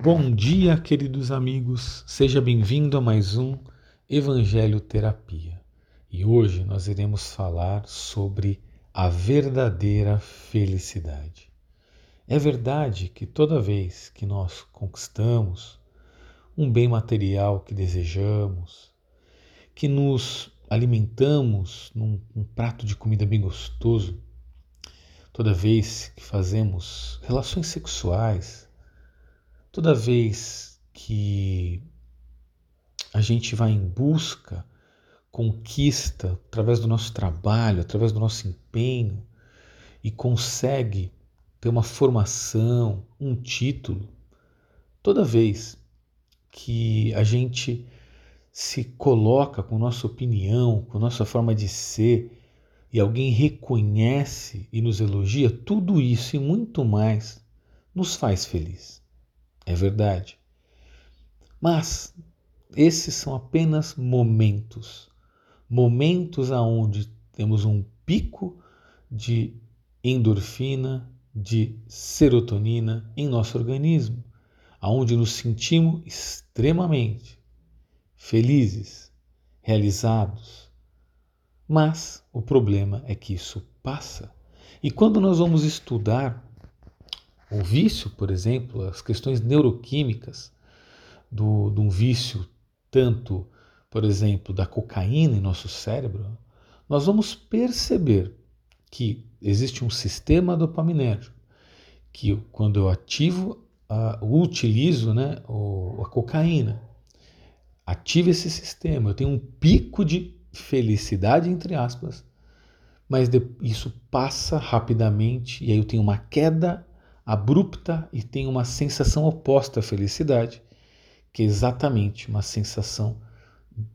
Bom dia, queridos amigos. Seja bem-vindo a mais um Evangelho Terapia. E hoje nós iremos falar sobre a verdadeira felicidade. É verdade que toda vez que nós conquistamos um bem material que desejamos, que nos alimentamos num um prato de comida bem gostoso, toda vez que fazemos relações sexuais, Toda vez que a gente vai em busca, conquista através do nosso trabalho, através do nosso empenho e consegue ter uma formação, um título, toda vez que a gente se coloca com nossa opinião, com nossa forma de ser e alguém reconhece e nos elogia, tudo isso e muito mais nos faz feliz. É verdade. Mas esses são apenas momentos. Momentos aonde temos um pico de endorfina, de serotonina em nosso organismo, aonde nos sentimos extremamente felizes, realizados. Mas o problema é que isso passa. E quando nós vamos estudar o vício, por exemplo, as questões neuroquímicas do, de um vício, tanto, por exemplo, da cocaína em nosso cérebro, nós vamos perceber que existe um sistema dopaminérgico que quando eu ativo, uh, utilizo né, o, a cocaína, ativo esse sistema, eu tenho um pico de felicidade, entre aspas, mas de, isso passa rapidamente e aí eu tenho uma queda abrupta e tem uma sensação oposta à felicidade, que é exatamente uma sensação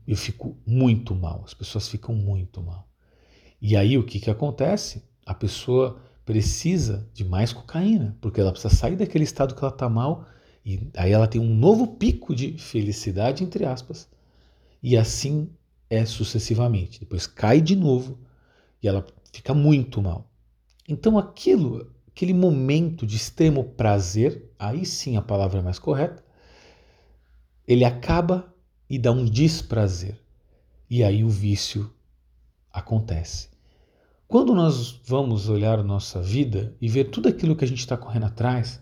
eu fico muito mal, as pessoas ficam muito mal. E aí o que, que acontece? A pessoa precisa de mais cocaína, porque ela precisa sair daquele estado que ela está mal e aí ela tem um novo pico de felicidade, entre aspas, e assim é sucessivamente. Depois cai de novo e ela fica muito mal. Então aquilo aquele momento de extremo prazer, aí sim a palavra é mais correta, ele acaba e dá um desprazer. E aí o vício acontece. Quando nós vamos olhar nossa vida e ver tudo aquilo que a gente está correndo atrás,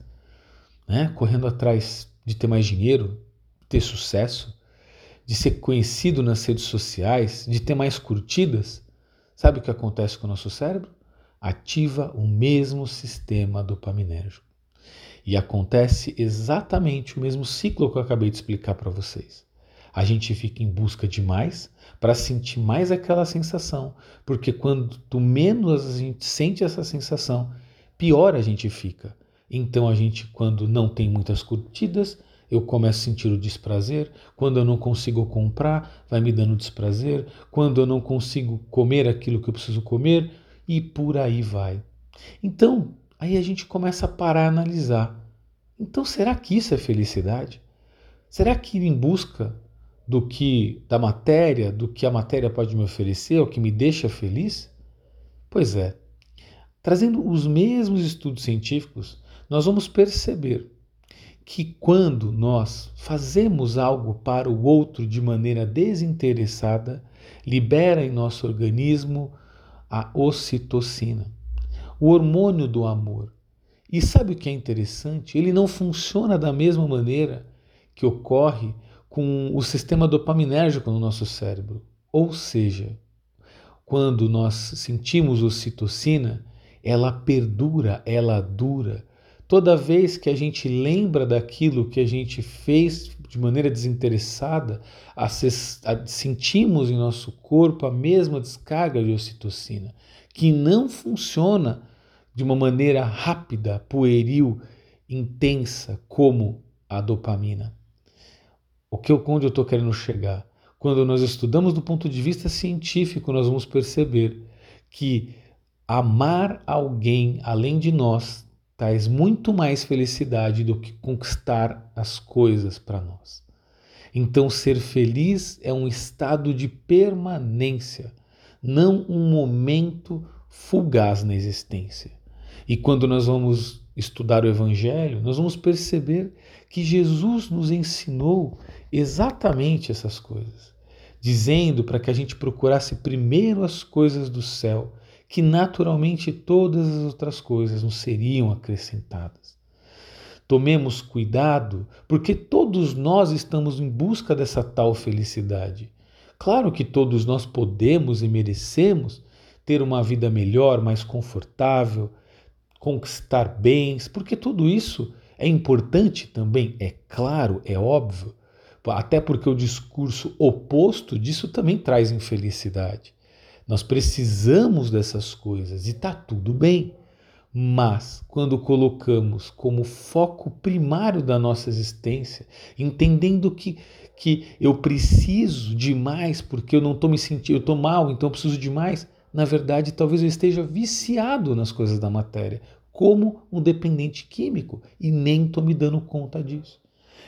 né? correndo atrás de ter mais dinheiro, ter sucesso, de ser conhecido nas redes sociais, de ter mais curtidas, sabe o que acontece com o nosso cérebro? Ativa o mesmo sistema dopaminérgico. E acontece exatamente o mesmo ciclo que eu acabei de explicar para vocês. A gente fica em busca de mais para sentir mais aquela sensação, porque quanto menos a gente sente essa sensação, pior a gente fica. Então a gente, quando não tem muitas curtidas, eu começo a sentir o desprazer. Quando eu não consigo comprar, vai me dando desprazer. Quando eu não consigo comer aquilo que eu preciso comer, e por aí vai. Então, aí a gente começa a parar a analisar. Então, será que isso é felicidade? Será que ir em busca do que da matéria, do que a matéria pode me oferecer, o que me deixa feliz? Pois é. Trazendo os mesmos estudos científicos, nós vamos perceber que quando nós fazemos algo para o outro de maneira desinteressada, libera em nosso organismo a ocitocina, o hormônio do amor. E sabe o que é interessante? Ele não funciona da mesma maneira que ocorre com o sistema dopaminérgico no nosso cérebro. Ou seja, quando nós sentimos ocitocina, ela perdura, ela dura. Toda vez que a gente lembra daquilo que a gente fez de maneira desinteressada, sentimos em nosso corpo a mesma descarga de ocitocina, que não funciona de uma maneira rápida, pueril, intensa, como a dopamina. O que onde eu estou querendo chegar? Quando nós estudamos do ponto de vista científico, nós vamos perceber que amar alguém além de nós traz muito mais felicidade do que conquistar as coisas para nós. Então, ser feliz é um estado de permanência, não um momento fugaz na existência. E quando nós vamos estudar o Evangelho, nós vamos perceber que Jesus nos ensinou exatamente essas coisas, dizendo para que a gente procurasse primeiro as coisas do céu, que naturalmente todas as outras coisas nos seriam acrescentadas. Tomemos cuidado, porque todos nós estamos em busca dessa tal felicidade. Claro que todos nós podemos e merecemos ter uma vida melhor, mais confortável, conquistar bens, porque tudo isso é importante também, é claro, é óbvio, até porque o discurso oposto disso também traz infelicidade. Nós precisamos dessas coisas e está tudo bem. Mas quando colocamos como foco primário da nossa existência, entendendo que, que eu preciso de mais porque eu não estou me sentindo, eu estou mal, então eu preciso de mais, na verdade talvez eu esteja viciado nas coisas da matéria, como um dependente químico, e nem estou me dando conta disso.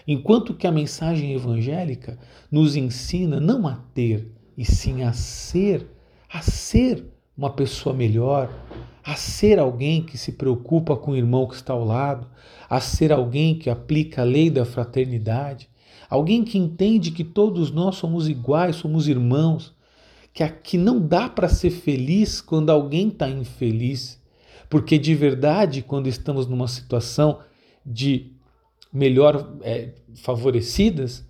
Enquanto que a mensagem evangélica nos ensina não a ter, e sim a ser, a ser uma pessoa melhor, a ser alguém que se preocupa com o irmão que está ao lado, a ser alguém que aplica a lei da fraternidade, alguém que entende que todos nós somos iguais, somos irmãos, que aqui não dá para ser feliz quando alguém está infeliz, porque de verdade, quando estamos numa situação de melhor é, favorecidas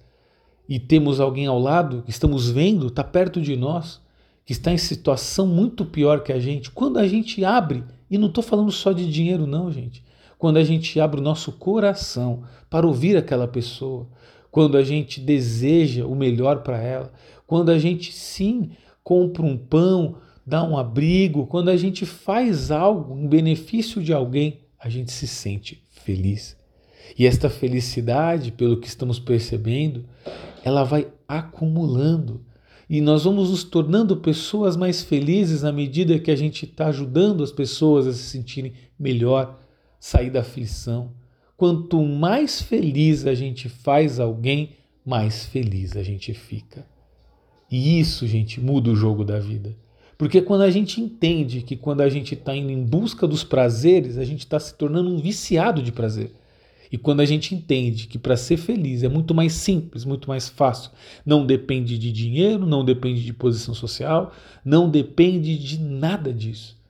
e temos alguém ao lado estamos vendo, está perto de nós, que está em situação muito pior que a gente, quando a gente abre, e não estou falando só de dinheiro, não, gente, quando a gente abre o nosso coração para ouvir aquela pessoa, quando a gente deseja o melhor para ela, quando a gente sim compra um pão, dá um abrigo, quando a gente faz algo em benefício de alguém, a gente se sente feliz. E esta felicidade, pelo que estamos percebendo, ela vai acumulando e nós vamos nos tornando pessoas mais felizes à medida que a gente está ajudando as pessoas a se sentirem melhor, sair da aflição. Quanto mais feliz a gente faz alguém, mais feliz a gente fica. E isso, gente, muda o jogo da vida. Porque quando a gente entende que quando a gente está indo em busca dos prazeres, a gente está se tornando um viciado de prazer. E quando a gente entende que para ser feliz é muito mais simples, muito mais fácil, não depende de dinheiro, não depende de posição social, não depende de nada disso.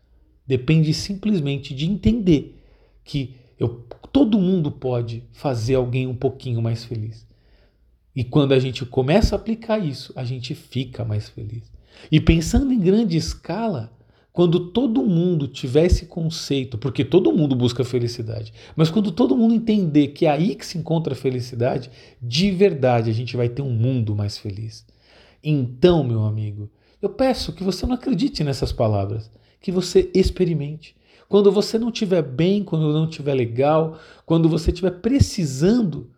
Depende simplesmente de entender que eu, todo mundo pode fazer alguém um pouquinho mais feliz. E quando a gente começa a aplicar isso, a gente fica mais feliz. E pensando em grande escala, quando todo mundo tiver esse conceito, porque todo mundo busca felicidade, mas quando todo mundo entender que é aí que se encontra a felicidade, de verdade a gente vai ter um mundo mais feliz. Então, meu amigo, eu peço que você não acredite nessas palavras, que você experimente. Quando você não estiver bem, quando não estiver legal, quando você estiver precisando,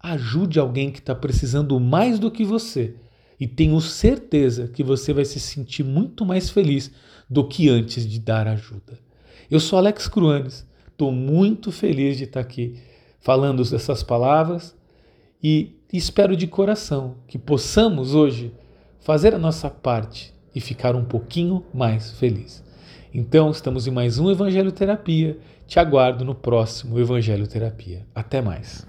ajude alguém que está precisando mais do que você. E tenho certeza que você vai se sentir muito mais feliz do que antes de dar ajuda. Eu sou Alex Cruanes, estou muito feliz de estar aqui falando essas palavras e espero de coração que possamos hoje fazer a nossa parte e ficar um pouquinho mais feliz. Então, estamos em mais um Evangelho Terapia. Te aguardo no próximo Evangelho Terapia. Até mais.